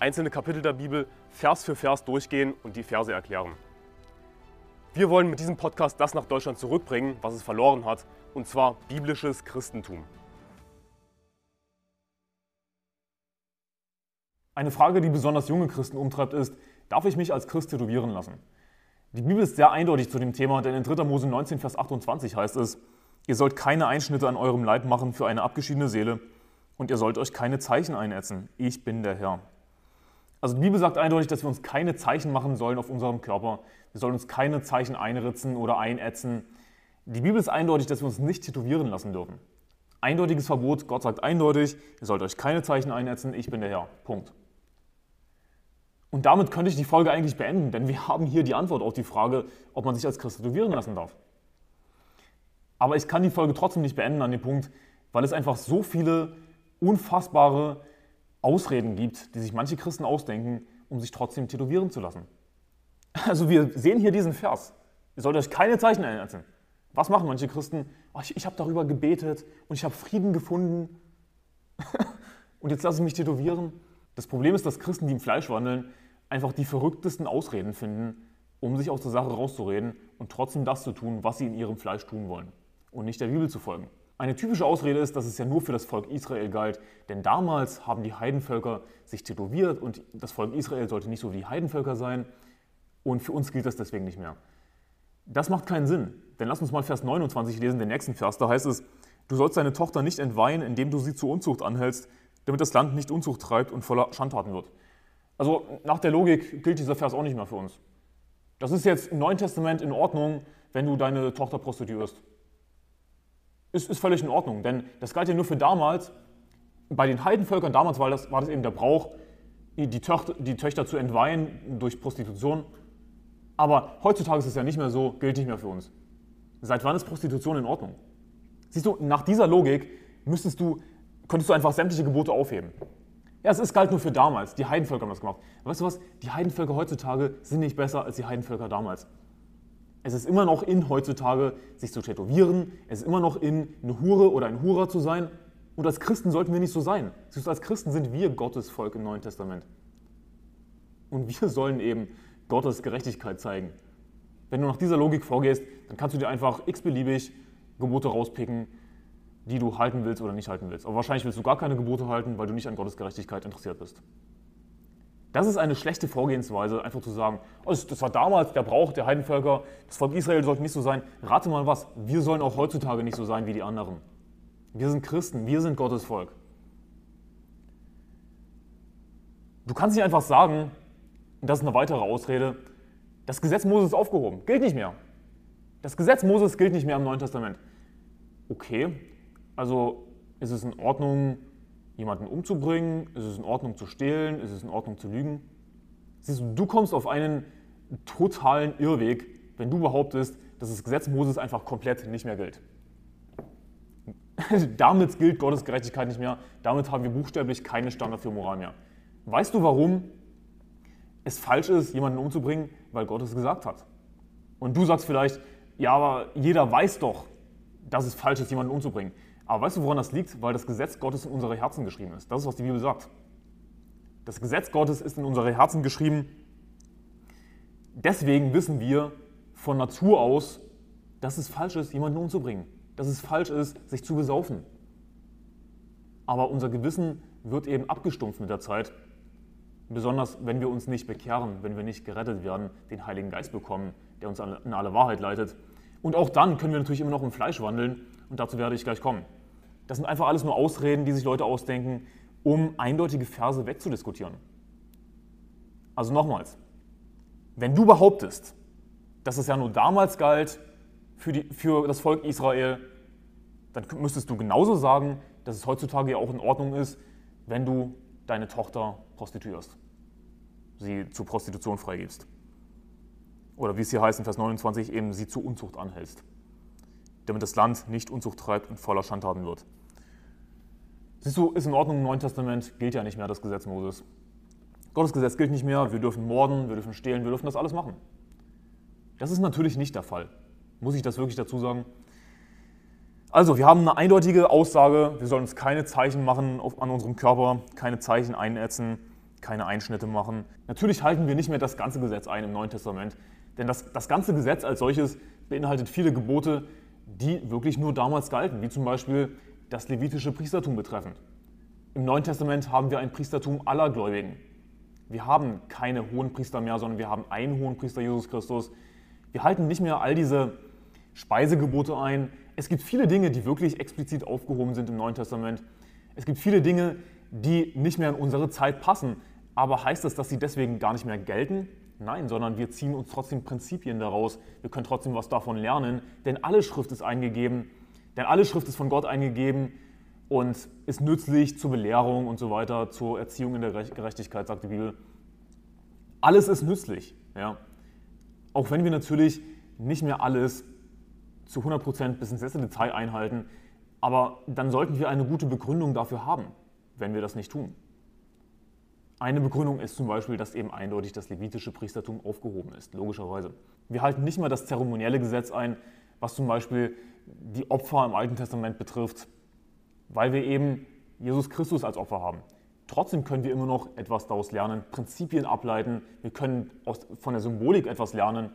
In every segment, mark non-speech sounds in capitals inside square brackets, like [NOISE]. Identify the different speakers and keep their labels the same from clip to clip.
Speaker 1: einzelne Kapitel der Bibel Vers für Vers durchgehen und die Verse erklären. Wir wollen mit diesem Podcast das nach Deutschland zurückbringen, was es verloren hat, und zwar biblisches Christentum. Eine Frage, die besonders junge Christen umtreibt, ist, darf ich mich als Christ tätowieren lassen? Die Bibel ist sehr eindeutig zu dem Thema, denn in 3. Mose 19, Vers 28 heißt es, ihr sollt keine Einschnitte an eurem Leib machen für eine abgeschiedene Seele und ihr sollt euch keine Zeichen einätzen. Ich bin der Herr. Also die Bibel sagt eindeutig, dass wir uns keine Zeichen machen sollen auf unserem Körper. Wir sollen uns keine Zeichen einritzen oder einätzen. Die Bibel ist eindeutig, dass wir uns nicht tätowieren lassen dürfen. Eindeutiges Verbot, Gott sagt eindeutig, ihr sollt euch keine Zeichen einätzen, ich bin der Herr. Punkt. Und damit könnte ich die Folge eigentlich beenden, denn wir haben hier die Antwort auf die Frage, ob man sich als Christ tätowieren lassen darf. Aber ich kann die Folge trotzdem nicht beenden an dem Punkt, weil es einfach so viele unfassbare Ausreden gibt, die sich manche Christen ausdenken, um sich trotzdem tätowieren zu lassen. Also wir sehen hier diesen Vers. Ihr sollt euch keine Zeichen einsetzen. Was machen manche Christen? Oh, ich ich habe darüber gebetet und ich habe Frieden gefunden. [LAUGHS] und jetzt lasse ich mich tätowieren. Das Problem ist, dass Christen, die im Fleisch wandeln, einfach die verrücktesten Ausreden finden, um sich aus der Sache rauszureden und trotzdem das zu tun, was sie in ihrem Fleisch tun wollen und nicht der Bibel zu folgen. Eine typische Ausrede ist, dass es ja nur für das Volk Israel galt, denn damals haben die Heidenvölker sich tätowiert und das Volk Israel sollte nicht so wie die Heidenvölker sein und für uns gilt das deswegen nicht mehr. Das macht keinen Sinn, denn lass uns mal Vers 29 lesen, den nächsten Vers, da heißt es, du sollst deine Tochter nicht entweihen, indem du sie zur Unzucht anhältst, damit das Land nicht Unzucht treibt und voller Schandtaten wird. Also nach der Logik gilt dieser Vers auch nicht mehr für uns. Das ist jetzt im Neuen Testament in Ordnung, wenn du deine Tochter prostituierst ist, ist völlig in Ordnung, denn das galt ja nur für damals. Bei den Heidenvölkern damals war das, war das eben der Brauch, die Töchter, die Töchter zu entweihen durch Prostitution. Aber heutzutage ist es ja nicht mehr so, gilt nicht mehr für uns. Seit wann ist Prostitution in Ordnung? Siehst du, nach dieser Logik müsstest du, könntest du einfach sämtliche Gebote aufheben. Ja, es ist galt nur für damals. Die Heidenvölker haben das gemacht. Weißt du was? Die Heidenvölker heutzutage sind nicht besser als die Heidenvölker damals. Es ist immer noch in heutzutage, sich zu tätowieren. Es ist immer noch in, eine Hure oder ein Hurer zu sein. Und als Christen sollten wir nicht so sein. Als Christen sind wir Gottes Volk im Neuen Testament. Und wir sollen eben Gottes Gerechtigkeit zeigen. Wenn du nach dieser Logik vorgehst, dann kannst du dir einfach x-beliebig Gebote rauspicken, die du halten willst oder nicht halten willst. Aber wahrscheinlich willst du gar keine Gebote halten, weil du nicht an Gottes Gerechtigkeit interessiert bist. Das ist eine schlechte Vorgehensweise, einfach zu sagen, oh, das war damals der Brauch der Heidenvölker, das Volk Israel sollte nicht so sein. Rate mal was, wir sollen auch heutzutage nicht so sein wie die anderen. Wir sind Christen, wir sind Gottes Volk. Du kannst nicht einfach sagen, und das ist eine weitere Ausrede, das Gesetz Moses ist aufgehoben, gilt nicht mehr. Das Gesetz Moses gilt nicht mehr im Neuen Testament. Okay, also ist es in Ordnung, jemanden umzubringen? Ist es in Ordnung zu stehlen? Ist es in Ordnung zu lügen? Siehst du, du kommst auf einen totalen Irrweg, wenn du behauptest, dass das Gesetz Moses einfach komplett nicht mehr gilt. [LAUGHS] damit gilt Gottes Gerechtigkeit nicht mehr. Damit haben wir buchstäblich keine Standard für Moral mehr. Weißt du, warum es falsch ist, jemanden umzubringen? Weil Gott es gesagt hat. Und du sagst vielleicht, ja, aber jeder weiß doch, dass es falsch ist, jemanden umzubringen. Aber weißt du, woran das liegt? Weil das Gesetz Gottes in unsere Herzen geschrieben ist. Das ist, was die Bibel sagt. Das Gesetz Gottes ist in unsere Herzen geschrieben. Deswegen wissen wir von Natur aus, dass es falsch ist, jemanden umzubringen. Dass es falsch ist, sich zu besaufen. Aber unser Gewissen wird eben abgestumpft mit der Zeit. Besonders wenn wir uns nicht bekehren, wenn wir nicht gerettet werden, den Heiligen Geist bekommen, der uns in alle Wahrheit leitet. Und auch dann können wir natürlich immer noch im Fleisch wandeln und dazu werde ich gleich kommen. Das sind einfach alles nur Ausreden, die sich Leute ausdenken, um eindeutige Verse wegzudiskutieren. Also nochmals, wenn du behauptest, dass es ja nur damals galt für, die, für das Volk Israel, dann müsstest du genauso sagen, dass es heutzutage ja auch in Ordnung ist, wenn du deine Tochter prostituierst. sie zur Prostitution freigibst. Oder wie es hier heißt in Vers 29, eben sie zur Unzucht anhältst. Damit das Land nicht Unzucht treibt und voller Schandtaten wird. Siehst du, ist in Ordnung, im Neuen Testament gilt ja nicht mehr das Gesetz Moses. Gottes Gesetz gilt nicht mehr, wir dürfen morden, wir dürfen stehlen, wir dürfen das alles machen. Das ist natürlich nicht der Fall. Muss ich das wirklich dazu sagen? Also, wir haben eine eindeutige Aussage, wir sollen uns keine Zeichen machen an unserem Körper, keine Zeichen einätzen, keine Einschnitte machen. Natürlich halten wir nicht mehr das ganze Gesetz ein im Neuen Testament, denn das, das ganze Gesetz als solches beinhaltet viele Gebote, die wirklich nur damals galten, wie zum Beispiel das levitische Priestertum betreffend. Im Neuen Testament haben wir ein Priestertum aller Gläubigen. Wir haben keine hohen Priester mehr, sondern wir haben einen hohen Priester, Jesus Christus. Wir halten nicht mehr all diese Speisegebote ein, es gibt viele Dinge, die wirklich explizit aufgehoben sind im Neuen Testament. Es gibt viele Dinge, die nicht mehr in unsere Zeit passen. Aber heißt das, dass sie deswegen gar nicht mehr gelten? Nein, sondern wir ziehen uns trotzdem Prinzipien daraus. Wir können trotzdem was davon lernen, denn alle Schrift ist eingegeben, denn alle Schrift ist von Gott eingegeben und ist nützlich zur Belehrung und so weiter, zur Erziehung in der Gerechtigkeit, sagt die Bibel. Alles ist nützlich. Ja? Auch wenn wir natürlich nicht mehr alles zu 100% bis ins letzte Detail einhalten, aber dann sollten wir eine gute Begründung dafür haben, wenn wir das nicht tun. Eine Begründung ist zum Beispiel, dass eben eindeutig das levitische Priestertum aufgehoben ist, logischerweise. Wir halten nicht mal das zeremonielle Gesetz ein, was zum Beispiel die Opfer im Alten Testament betrifft, weil wir eben Jesus Christus als Opfer haben. Trotzdem können wir immer noch etwas daraus lernen, Prinzipien ableiten, wir können aus, von der Symbolik etwas lernen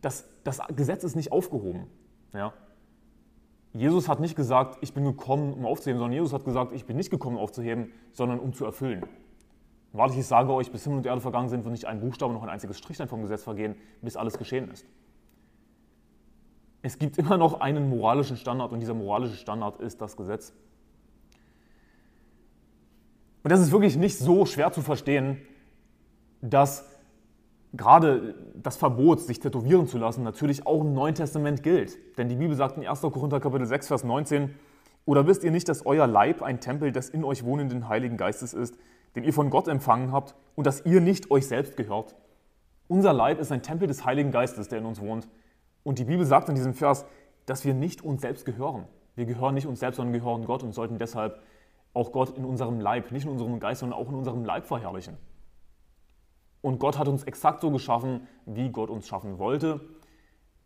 Speaker 1: das, das Gesetz ist nicht aufgehoben. Ja? Jesus hat nicht gesagt, ich bin gekommen, um aufzuheben, sondern Jesus hat gesagt, ich bin nicht gekommen, um aufzuheben, sondern um zu erfüllen. Wahrlich, ich sage euch, bis Himmel und Erde vergangen sind, wird nicht ein Buchstabe noch ein einziges Strichlein vom Gesetz vergehen, bis alles geschehen ist. Es gibt immer noch einen moralischen Standard und dieser moralische Standard ist das Gesetz. Und das ist wirklich nicht so schwer zu verstehen, dass gerade das Verbot, sich tätowieren zu lassen, natürlich auch im Neuen Testament gilt. Denn die Bibel sagt in 1. Korinther Kapitel 6, Vers 19, oder wisst ihr nicht, dass euer Leib ein Tempel des in euch wohnenden Heiligen Geistes ist, den ihr von Gott empfangen habt und dass ihr nicht euch selbst gehört? Unser Leib ist ein Tempel des Heiligen Geistes, der in uns wohnt. Und die Bibel sagt in diesem Vers, dass wir nicht uns selbst gehören. Wir gehören nicht uns selbst, sondern gehören Gott und sollten deshalb auch Gott in unserem Leib, nicht in unserem Geist, sondern auch in unserem Leib verherrlichen. Und Gott hat uns exakt so geschaffen, wie Gott uns schaffen wollte.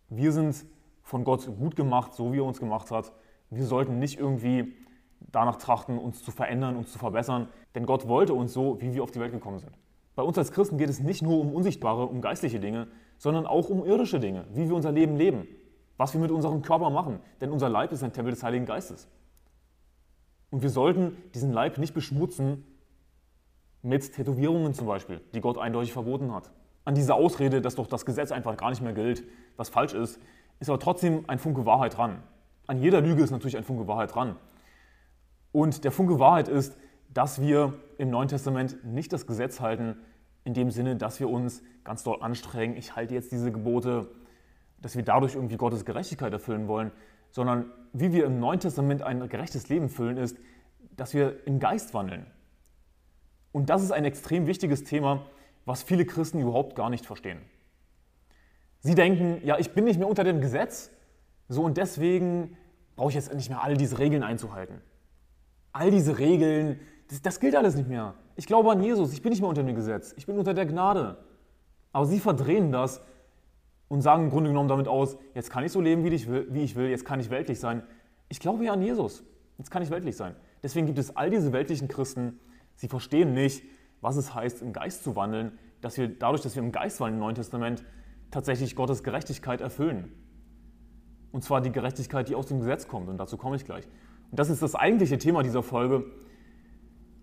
Speaker 1: Wir sind von Gott gut gemacht, so wie er uns gemacht hat. Wir sollten nicht irgendwie danach trachten, uns zu verändern, uns zu verbessern, denn Gott wollte uns so, wie wir auf die Welt gekommen sind. Bei uns als Christen geht es nicht nur um unsichtbare, um geistliche Dinge, sondern auch um irdische Dinge, wie wir unser Leben leben, was wir mit unserem Körper machen, denn unser Leib ist ein Tempel des Heiligen Geistes. Und wir sollten diesen Leib nicht beschmutzen mit Tätowierungen zum Beispiel, die Gott eindeutig verboten hat. An diese Ausrede, dass doch das Gesetz einfach gar nicht mehr gilt, was falsch ist, ist aber trotzdem ein Funke Wahrheit dran. An jeder Lüge ist natürlich ein Funke Wahrheit dran. Und der Funke Wahrheit ist, dass wir im Neuen Testament nicht das Gesetz halten, in dem Sinne, dass wir uns ganz doll anstrengen, ich halte jetzt diese Gebote, dass wir dadurch irgendwie Gottes Gerechtigkeit erfüllen wollen, sondern wie wir im Neuen Testament ein gerechtes Leben füllen, ist, dass wir im Geist wandeln, und das ist ein extrem wichtiges Thema, was viele Christen überhaupt gar nicht verstehen. Sie denken, ja, ich bin nicht mehr unter dem Gesetz, so und deswegen brauche ich jetzt nicht mehr all diese Regeln einzuhalten. All diese Regeln, das, das gilt alles nicht mehr. Ich glaube an Jesus, ich bin nicht mehr unter dem Gesetz, ich bin unter der Gnade. Aber sie verdrehen das und sagen im Grunde genommen damit aus, jetzt kann ich so leben, wie ich will, jetzt kann ich weltlich sein. Ich glaube ja an Jesus, jetzt kann ich weltlich sein. Deswegen gibt es all diese weltlichen Christen, Sie verstehen nicht, was es heißt, im Geist zu wandeln, dass wir dadurch, dass wir im Geist wandeln im Neuen Testament, tatsächlich Gottes Gerechtigkeit erfüllen. Und zwar die Gerechtigkeit, die aus dem Gesetz kommt. Und dazu komme ich gleich. Und das ist das eigentliche Thema dieser Folge.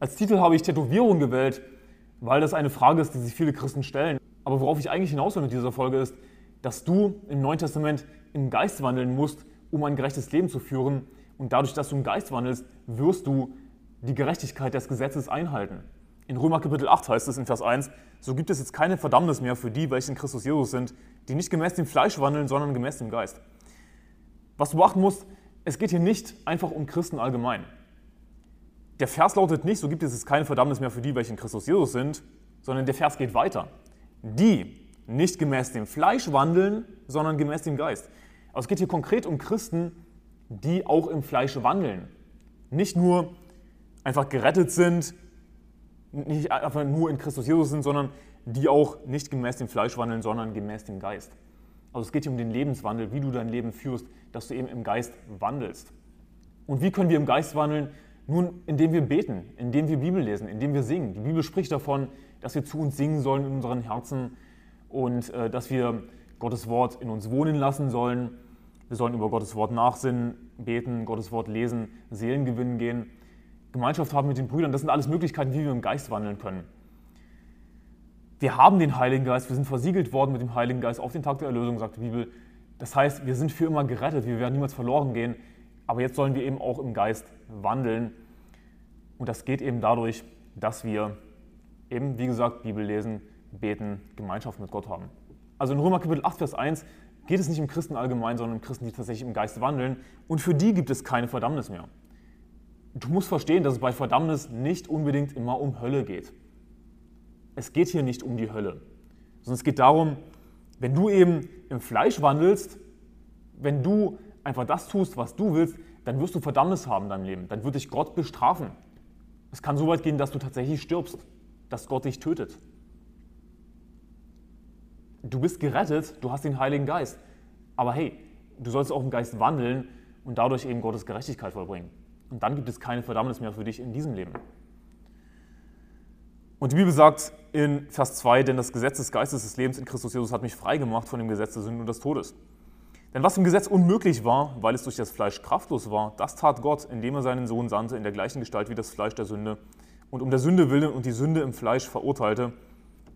Speaker 1: Als Titel habe ich Tätowierung gewählt, weil das eine Frage ist, die sich viele Christen stellen. Aber worauf ich eigentlich hinaus will mit dieser Folge ist, dass du im Neuen Testament im Geist wandeln musst, um ein gerechtes Leben zu führen. Und dadurch, dass du im Geist wandelst, wirst du die Gerechtigkeit des Gesetzes einhalten. In Römer Kapitel 8 heißt es in Vers 1, so gibt es jetzt keine Verdammnis mehr für die, welche in Christus Jesus sind, die nicht gemäß dem Fleisch wandeln, sondern gemäß dem Geist. Was du beachten musst, es geht hier nicht einfach um Christen allgemein. Der Vers lautet nicht, so gibt es keine Verdammnis mehr für die, welche in Christus Jesus sind, sondern der Vers geht weiter. Die nicht gemäß dem Fleisch wandeln, sondern gemäß dem Geist. Also es geht hier konkret um Christen, die auch im Fleisch wandeln. Nicht nur einfach gerettet sind, nicht einfach nur in Christus Jesus sind, sondern die auch nicht gemäß dem Fleisch wandeln, sondern gemäß dem Geist. Also es geht hier um den Lebenswandel, wie du dein Leben führst, dass du eben im Geist wandelst. Und wie können wir im Geist wandeln? Nun, indem wir beten, indem wir Bibel lesen, indem wir singen. Die Bibel spricht davon, dass wir zu uns singen sollen in unseren Herzen und äh, dass wir Gottes Wort in uns wohnen lassen sollen. Wir sollen über Gottes Wort nachsinnen, beten, Gottes Wort lesen, Seelen gewinnen gehen, Gemeinschaft haben mit den Brüdern. Das sind alles Möglichkeiten, wie wir im Geist wandeln können. Wir haben den Heiligen Geist, wir sind versiegelt worden mit dem Heiligen Geist auf den Tag der Erlösung, sagt die Bibel. Das heißt, wir sind für immer gerettet, wir werden niemals verloren gehen. Aber jetzt sollen wir eben auch im Geist wandeln. Und das geht eben dadurch, dass wir eben, wie gesagt, Bibel lesen, beten, Gemeinschaft mit Gott haben. Also in Römer Kapitel 8, Vers 1 geht es nicht um Christen allgemein, sondern um Christen, die tatsächlich im Geist wandeln. Und für die gibt es keine Verdammnis mehr. Du musst verstehen, dass es bei Verdammnis nicht unbedingt immer um Hölle geht. Es geht hier nicht um die Hölle, sondern es geht darum, wenn du eben im Fleisch wandelst, wenn du einfach das tust, was du willst, dann wirst du Verdammnis haben in deinem Leben. Dann wird dich Gott bestrafen. Es kann so weit gehen, dass du tatsächlich stirbst, dass Gott dich tötet. Du bist gerettet, du hast den Heiligen Geist. Aber hey, du sollst auch im Geist wandeln und dadurch eben Gottes Gerechtigkeit vollbringen. Und dann gibt es keine Verdammnis mehr für dich in diesem Leben. Und die Bibel sagt in Vers 2, denn das Gesetz des Geistes des Lebens in Christus Jesus hat mich frei gemacht von dem Gesetz der Sünde und des Todes. Denn was im Gesetz unmöglich war, weil es durch das Fleisch kraftlos war, das tat Gott, indem er seinen Sohn sandte in der gleichen Gestalt wie das Fleisch der Sünde und um der Sünde willen und die Sünde im Fleisch verurteilte,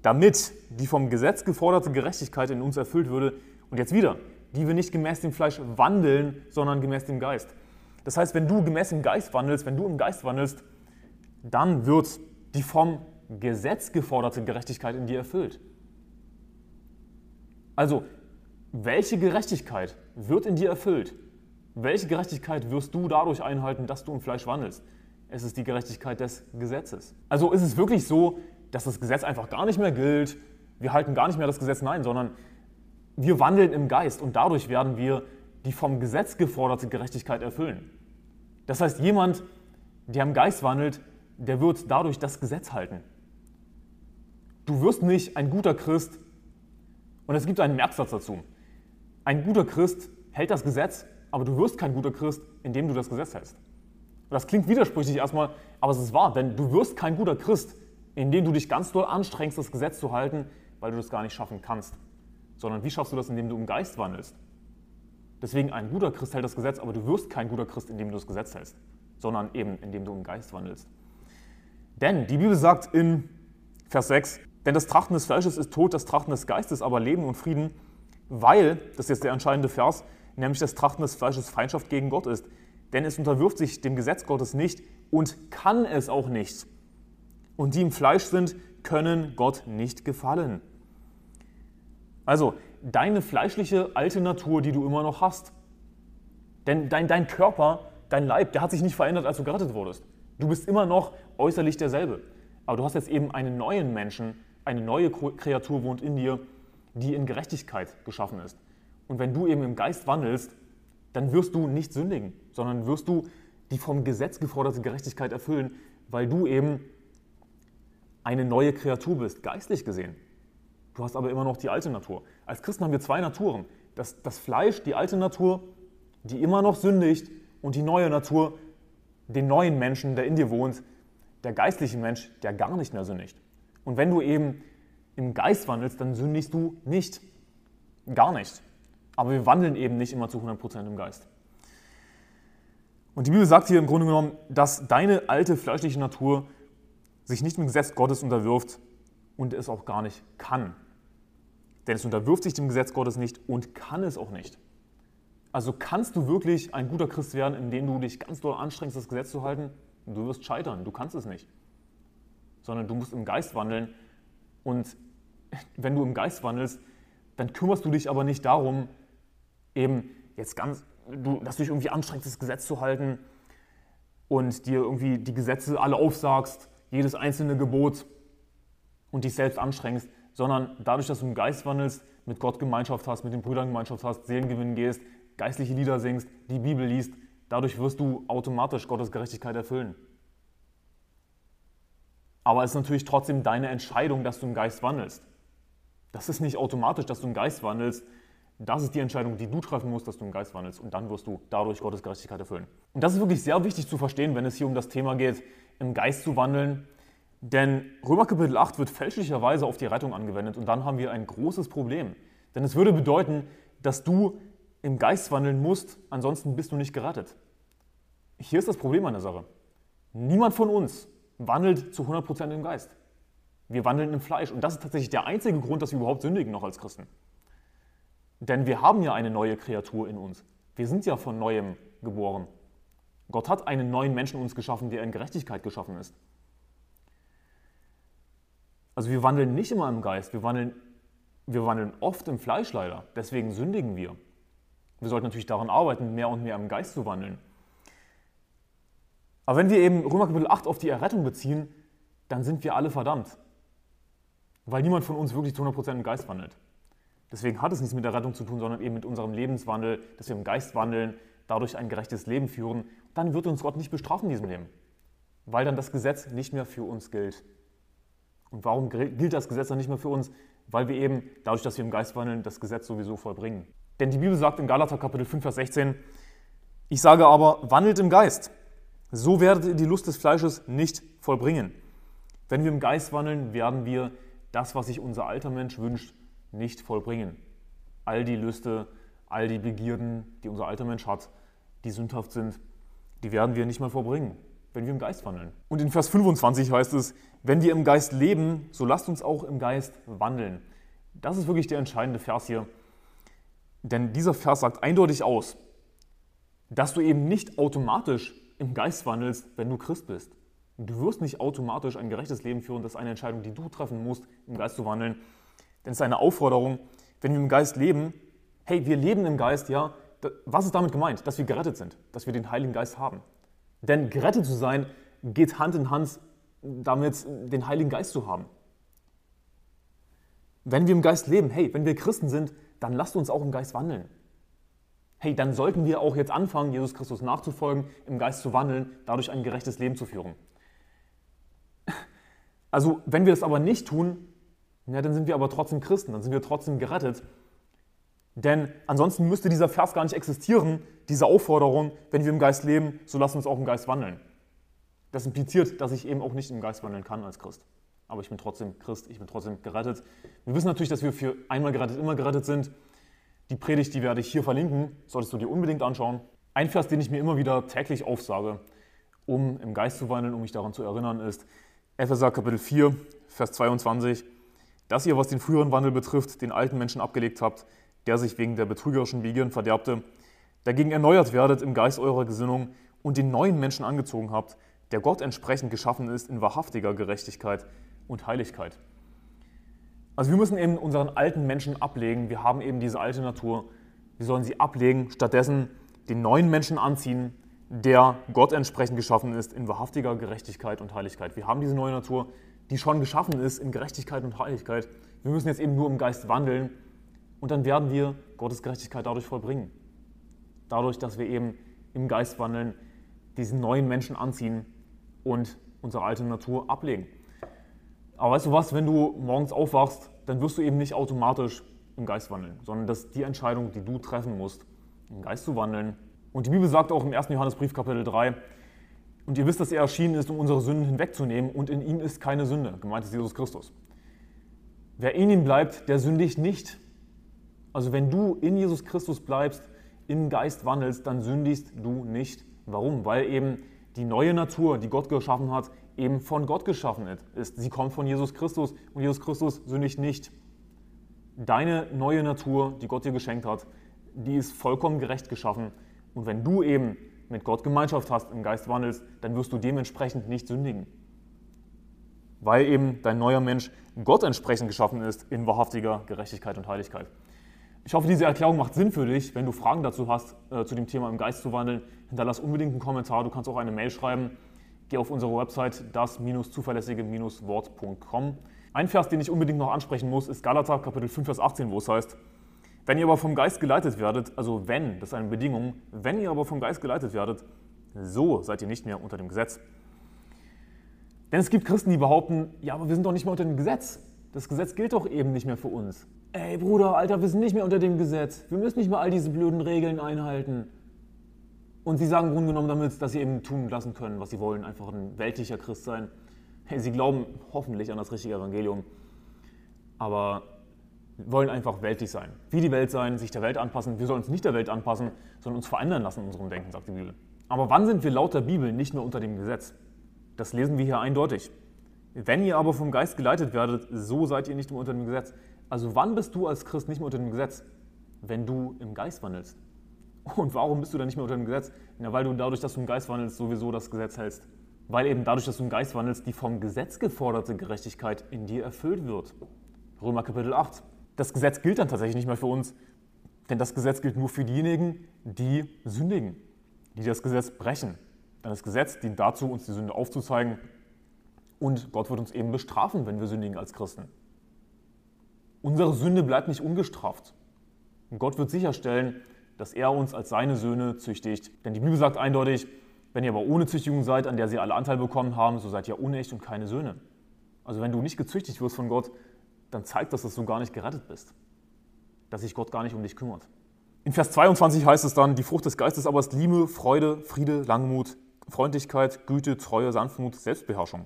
Speaker 1: damit die vom Gesetz geforderte Gerechtigkeit in uns erfüllt würde und jetzt wieder, die wir nicht gemäß dem Fleisch wandeln, sondern gemäß dem Geist. Das heißt, wenn du gemäß dem Geist wandelst, wenn du im Geist wandelst, dann wird die vom Gesetz geforderte Gerechtigkeit in dir erfüllt. Also, welche Gerechtigkeit wird in dir erfüllt? Welche Gerechtigkeit wirst du dadurch einhalten, dass du im Fleisch wandelst? Es ist die Gerechtigkeit des Gesetzes. Also ist es wirklich so, dass das Gesetz einfach gar nicht mehr gilt, wir halten gar nicht mehr das Gesetz, nein, sondern wir wandeln im Geist und dadurch werden wir die vom Gesetz geforderte Gerechtigkeit erfüllen. Das heißt, jemand, der im Geist wandelt, der wird dadurch das Gesetz halten. Du wirst nicht ein guter Christ, und es gibt einen Merksatz dazu. Ein guter Christ hält das Gesetz, aber du wirst kein guter Christ, indem du das Gesetz hältst. Das klingt widersprüchlich erstmal, aber es ist wahr, denn du wirst kein guter Christ, indem du dich ganz doll anstrengst, das Gesetz zu halten, weil du das gar nicht schaffen kannst. Sondern wie schaffst du das, indem du im Geist wandelst? Deswegen ein guter Christ hält das Gesetz, aber du wirst kein guter Christ, indem du das Gesetz hältst, sondern eben indem du im Geist wandelst. Denn die Bibel sagt in Vers 6, denn das Trachten des Fleisches ist Tod, das Trachten des Geistes aber Leben und Frieden, weil, das ist jetzt der entscheidende Vers, nämlich das Trachten des Fleisches Feindschaft gegen Gott ist. Denn es unterwirft sich dem Gesetz Gottes nicht und kann es auch nicht. Und die im Fleisch sind, können Gott nicht gefallen. Also, deine fleischliche alte Natur, die du immer noch hast. Denn dein, dein Körper, dein Leib, der hat sich nicht verändert, als du gerettet wurdest. Du bist immer noch äußerlich derselbe. Aber du hast jetzt eben einen neuen Menschen, eine neue Kreatur wohnt in dir, die in Gerechtigkeit geschaffen ist. Und wenn du eben im Geist wandelst, dann wirst du nicht sündigen, sondern wirst du die vom Gesetz geforderte Gerechtigkeit erfüllen, weil du eben eine neue Kreatur bist, geistlich gesehen. Du hast aber immer noch die alte Natur. Als Christen haben wir zwei Naturen. Das, das Fleisch, die alte Natur, die immer noch sündigt, und die neue Natur, den neuen Menschen, der in dir wohnt, der geistliche Mensch, der gar nicht mehr sündigt. Und wenn du eben im Geist wandelst, dann sündigst du nicht. Gar nicht. Aber wir wandeln eben nicht immer zu 100% im Geist. Und die Bibel sagt hier im Grunde genommen, dass deine alte fleischliche Natur sich nicht dem Gesetz Gottes unterwirft und es auch gar nicht kann. Denn es unterwirft sich dem Gesetz Gottes nicht und kann es auch nicht. Also kannst du wirklich ein guter Christ werden, indem du dich ganz doll anstrengst, das Gesetz zu halten? Du wirst scheitern, du kannst es nicht. Sondern du musst im Geist wandeln und wenn du im Geist wandelst, dann kümmerst du dich aber nicht darum, eben jetzt ganz, du, dass du dich irgendwie anstrengst, das Gesetz zu halten und dir irgendwie die Gesetze alle aufsagst, jedes einzelne Gebot und dich selbst anstrengst, sondern dadurch, dass du im Geist wandelst, mit Gott Gemeinschaft hast, mit den Brüdern Gemeinschaft hast, Seelengewinn gehst, geistliche Lieder singst, die Bibel liest, dadurch wirst du automatisch Gottes Gerechtigkeit erfüllen. Aber es ist natürlich trotzdem deine Entscheidung, dass du im Geist wandelst. Das ist nicht automatisch, dass du im Geist wandelst. Das ist die Entscheidung, die du treffen musst, dass du im Geist wandelst. Und dann wirst du dadurch Gottes Gerechtigkeit erfüllen. Und das ist wirklich sehr wichtig zu verstehen, wenn es hier um das Thema geht, im Geist zu wandeln. Denn Römer Kapitel 8 wird fälschlicherweise auf die Rettung angewendet. Und dann haben wir ein großes Problem. Denn es würde bedeuten, dass du im Geist wandeln musst, ansonsten bist du nicht gerettet. Hier ist das Problem an der Sache. Niemand von uns wandelt zu 100% im Geist. Wir wandeln im Fleisch. Und das ist tatsächlich der einzige Grund, dass wir überhaupt sündigen noch als Christen. Denn wir haben ja eine neue Kreatur in uns. Wir sind ja von neuem geboren. Gott hat einen neuen Menschen uns geschaffen, der in Gerechtigkeit geschaffen ist. Also wir wandeln nicht immer im Geist, wir wandeln, wir wandeln oft im Fleisch leider. Deswegen sündigen wir. Wir sollten natürlich daran arbeiten, mehr und mehr im Geist zu wandeln. Aber wenn wir eben Römer Kapitel 8 auf die Errettung beziehen, dann sind wir alle verdammt. Weil niemand von uns wirklich zu 100% im Geist wandelt. Deswegen hat es nichts mit der Rettung zu tun, sondern eben mit unserem Lebenswandel, dass wir im Geist wandeln, dadurch ein gerechtes Leben führen. Dann wird uns Gott nicht bestrafen in diesem Leben, weil dann das Gesetz nicht mehr für uns gilt. Und warum gilt das Gesetz dann nicht mehr für uns? Weil wir eben, dadurch, dass wir im Geist wandeln, das Gesetz sowieso vollbringen. Denn die Bibel sagt in Galater Kapitel 5, Vers 16, ich sage aber, wandelt im Geist. So werdet ihr die Lust des Fleisches nicht vollbringen. Wenn wir im Geist wandeln, werden wir das, was sich unser alter Mensch wünscht, nicht vollbringen. All die Lüste, all die Begierden, die unser alter Mensch hat, die sündhaft sind, die werden wir nicht mehr vollbringen, wenn wir im Geist wandeln. Und in Vers 25 heißt es, wenn wir im Geist leben, so lasst uns auch im Geist wandeln. Das ist wirklich der entscheidende Vers hier. Denn dieser Vers sagt eindeutig aus, dass du eben nicht automatisch im Geist wandelst, wenn du Christ bist. Du wirst nicht automatisch ein gerechtes Leben führen, das ist eine Entscheidung, die du treffen musst, im Geist zu wandeln. Denn es ist eine Aufforderung, wenn wir im Geist leben, hey, wir leben im Geist, ja, was ist damit gemeint? Dass wir gerettet sind, dass wir den Heiligen Geist haben. Denn gerettet zu sein geht Hand in Hand damit, den Heiligen Geist zu haben. Wenn wir im Geist leben, hey, wenn wir Christen sind, dann lasst uns auch im Geist wandeln hey, dann sollten wir auch jetzt anfangen, Jesus Christus nachzufolgen, im Geist zu wandeln, dadurch ein gerechtes Leben zu führen. Also, wenn wir das aber nicht tun, ja, dann sind wir aber trotzdem Christen, dann sind wir trotzdem gerettet. Denn ansonsten müsste dieser Vers gar nicht existieren, diese Aufforderung, wenn wir im Geist leben, so lassen wir uns auch im Geist wandeln. Das impliziert, dass ich eben auch nicht im Geist wandeln kann als Christ. Aber ich bin trotzdem Christ, ich bin trotzdem gerettet. Wir wissen natürlich, dass wir für einmal gerettet, immer gerettet sind. Die Predigt, die werde ich hier verlinken, solltest du dir unbedingt anschauen. Ein Vers, den ich mir immer wieder täglich aufsage, um im Geist zu wandeln, um mich daran zu erinnern, ist Epheser Kapitel 4, Vers 22, dass ihr, was den früheren Wandel betrifft, den alten Menschen abgelegt habt, der sich wegen der betrügerischen Begierden verderbte, dagegen erneuert werdet im Geist eurer Gesinnung und den neuen Menschen angezogen habt, der Gott entsprechend geschaffen ist in wahrhaftiger Gerechtigkeit und Heiligkeit. Also wir müssen eben unseren alten Menschen ablegen. Wir haben eben diese alte Natur. Wir sollen sie ablegen, stattdessen den neuen Menschen anziehen, der Gott entsprechend geschaffen ist in wahrhaftiger Gerechtigkeit und Heiligkeit. Wir haben diese neue Natur, die schon geschaffen ist in Gerechtigkeit und Heiligkeit. Wir müssen jetzt eben nur im Geist wandeln und dann werden wir Gottes Gerechtigkeit dadurch vollbringen. Dadurch, dass wir eben im Geist wandeln, diesen neuen Menschen anziehen und unsere alte Natur ablegen. Aber weißt du was, wenn du morgens aufwachst, dann wirst du eben nicht automatisch im Geist wandeln, sondern das ist die Entscheidung, die du treffen musst, im Geist zu wandeln. Und die Bibel sagt auch im 1. Johannesbrief Kapitel 3, und ihr wisst, dass er erschienen ist, um unsere Sünden hinwegzunehmen, und in ihm ist keine Sünde. Gemeint ist Jesus Christus. Wer in ihm bleibt, der sündigt nicht. Also wenn du in Jesus Christus bleibst, im Geist wandelst, dann sündigst du nicht. Warum? Weil eben die neue Natur, die Gott geschaffen hat, eben von Gott geschaffen ist. Sie kommt von Jesus Christus und Jesus Christus sündigt nicht. Deine neue Natur, die Gott dir geschenkt hat, die ist vollkommen gerecht geschaffen. Und wenn du eben mit Gott Gemeinschaft hast, im Geist wandelst, dann wirst du dementsprechend nicht sündigen. Weil eben dein neuer Mensch Gott entsprechend geschaffen ist in wahrhaftiger Gerechtigkeit und Heiligkeit. Ich hoffe, diese Erklärung macht Sinn für dich. Wenn du Fragen dazu hast, äh, zu dem Thema im Geist zu wandeln, hinterlass unbedingt einen Kommentar. Du kannst auch eine Mail schreiben geh auf unsere Website das-zuverlässige-wort.com. Ein Vers, den ich unbedingt noch ansprechen muss, ist Galater Kapitel 5, Vers 18, wo es heißt, wenn ihr aber vom Geist geleitet werdet, also wenn, das ist eine Bedingung, wenn ihr aber vom Geist geleitet werdet, so seid ihr nicht mehr unter dem Gesetz. Denn es gibt Christen, die behaupten, ja, aber wir sind doch nicht mehr unter dem Gesetz. Das Gesetz gilt doch eben nicht mehr für uns. Ey Bruder, Alter, wir sind nicht mehr unter dem Gesetz. Wir müssen nicht mehr all diese blöden Regeln einhalten. Und sie sagen im Grunde genommen damit, dass sie eben tun lassen können, was sie wollen, einfach ein weltlicher Christ sein. Sie glauben hoffentlich an das richtige Evangelium, aber wollen einfach weltlich sein. Wie die Welt sein, sich der Welt anpassen. Wir sollen uns nicht der Welt anpassen, sondern uns verändern lassen in unserem Denken, sagt die Bibel. Aber wann sind wir laut der Bibel nicht mehr unter dem Gesetz? Das lesen wir hier eindeutig. Wenn ihr aber vom Geist geleitet werdet, so seid ihr nicht mehr unter dem Gesetz. Also wann bist du als Christ nicht mehr unter dem Gesetz? Wenn du im Geist wandelst. Und warum bist du dann nicht mehr unter dem Gesetz? Ja, weil du dadurch, dass du im Geist wandelst, sowieso das Gesetz hältst. Weil eben dadurch, dass du im Geist wandelst, die vom Gesetz geforderte Gerechtigkeit in dir erfüllt wird. Römer Kapitel 8. Das Gesetz gilt dann tatsächlich nicht mehr für uns, denn das Gesetz gilt nur für diejenigen, die sündigen, die das Gesetz brechen. Denn das Gesetz dient dazu, uns die Sünde aufzuzeigen und Gott wird uns eben bestrafen, wenn wir sündigen als Christen. Unsere Sünde bleibt nicht ungestraft. Und Gott wird sicherstellen, dass er uns als seine Söhne züchtigt. Denn die Bibel sagt eindeutig, wenn ihr aber ohne Züchtigung seid, an der sie alle Anteil bekommen haben, so seid ihr unecht und keine Söhne. Also wenn du nicht gezüchtigt wirst von Gott, dann zeigt das, dass du gar nicht gerettet bist. Dass sich Gott gar nicht um dich kümmert. In Vers 22 heißt es dann, die Frucht des Geistes aber ist Liebe, Freude, Friede, Langmut, Freundlichkeit, Güte, Treue, Sanftmut, Selbstbeherrschung.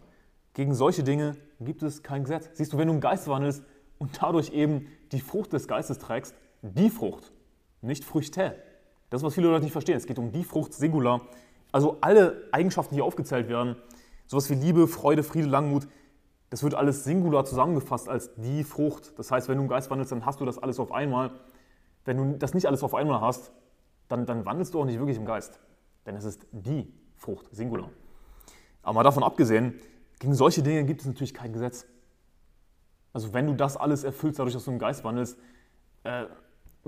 Speaker 1: Gegen solche Dinge gibt es kein Gesetz. Siehst du, wenn du im Geist wandelst und dadurch eben die Frucht des Geistes trägst, die Frucht, nicht Früchte. Das was viele Leute nicht verstehen. Es geht um die Frucht Singular. Also alle Eigenschaften, die aufgezählt werden, sowas wie Liebe, Freude, Friede, Langmut, das wird alles singular zusammengefasst als die Frucht. Das heißt, wenn du im Geist wandelst, dann hast du das alles auf einmal. Wenn du das nicht alles auf einmal hast, dann, dann wandelst du auch nicht wirklich im Geist. Denn es ist die Frucht, Singular. Aber mal davon abgesehen, gegen solche Dinge gibt es natürlich kein Gesetz. Also wenn du das alles erfüllst, dadurch, dass du im Geist wandelst, äh,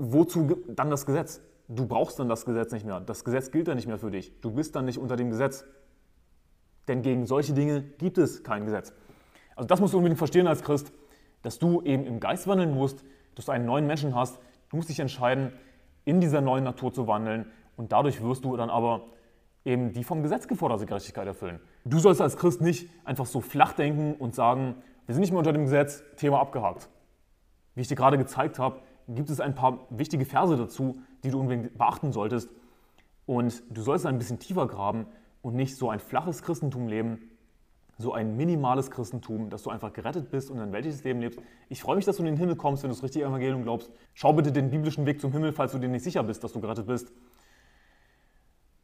Speaker 1: wozu dann das Gesetz? Du brauchst dann das Gesetz nicht mehr. Das Gesetz gilt dann nicht mehr für dich. Du bist dann nicht unter dem Gesetz. Denn gegen solche Dinge gibt es kein Gesetz. Also das musst du unbedingt verstehen als Christ, dass du eben im Geist wandeln musst, dass du einen neuen Menschen hast. Du musst dich entscheiden, in dieser neuen Natur zu wandeln und dadurch wirst du dann aber eben die vom Gesetz geforderte Gerechtigkeit erfüllen. Du sollst als Christ nicht einfach so flach denken und sagen, wir sind nicht mehr unter dem Gesetz, Thema abgehakt. Wie ich dir gerade gezeigt habe, gibt es ein paar wichtige Verse dazu, die du unbedingt beachten solltest. Und du sollst ein bisschen tiefer graben und nicht so ein flaches Christentum leben, so ein minimales Christentum, dass du einfach gerettet bist und ein weltliches Leben lebst. Ich freue mich, dass du in den Himmel kommst, wenn du das richtige Evangelium glaubst. Schau bitte den biblischen Weg zum Himmel, falls du dir nicht sicher bist, dass du gerettet bist.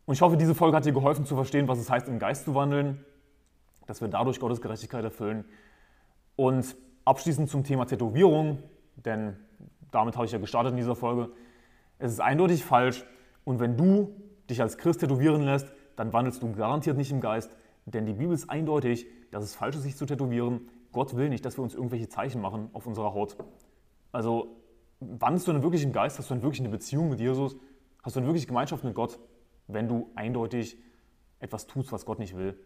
Speaker 1: Und ich hoffe, diese Folge hat dir geholfen zu verstehen, was es heißt, im Geist zu wandeln, dass wir dadurch Gottes Gerechtigkeit erfüllen. Und abschließend zum Thema Tätowierung, denn damit habe ich ja gestartet in dieser Folge. Es ist eindeutig falsch und wenn du dich als Christ tätowieren lässt, dann wandelst du garantiert nicht im Geist, denn die Bibel ist eindeutig, dass es falsch ist, sich zu tätowieren. Gott will nicht, dass wir uns irgendwelche Zeichen machen auf unserer Haut. Also wandelst du dann wirklich im Geist? Hast du dann wirklich eine Beziehung mit Jesus? Hast du dann wirklich Gemeinschaft mit Gott, wenn du eindeutig etwas tust, was Gott nicht will?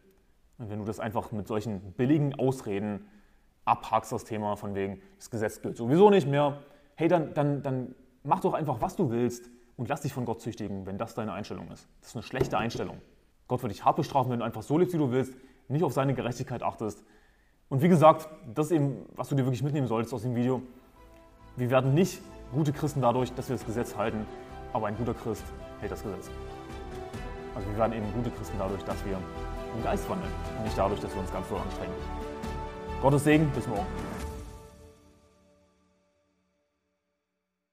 Speaker 1: Und wenn du das einfach mit solchen billigen Ausreden abhakst, das Thema von wegen, das Gesetz gilt sowieso nicht mehr, hey, dann, dann, dann mach doch einfach, was du willst und lass dich von Gott züchtigen, wenn das deine Einstellung ist. Das ist eine schlechte Einstellung. Gott wird dich hart bestrafen, wenn du einfach so lebst, wie du willst, nicht auf seine Gerechtigkeit achtest. Und wie gesagt, das ist eben, was du dir wirklich mitnehmen solltest aus dem Video. Wir werden nicht gute Christen dadurch, dass wir das Gesetz halten, aber ein guter Christ hält das Gesetz. Also wir werden eben gute Christen dadurch, dass wir im Geist wandeln und nicht dadurch, dass wir uns ganz so anstrengen. Gottes Segen, bis morgen.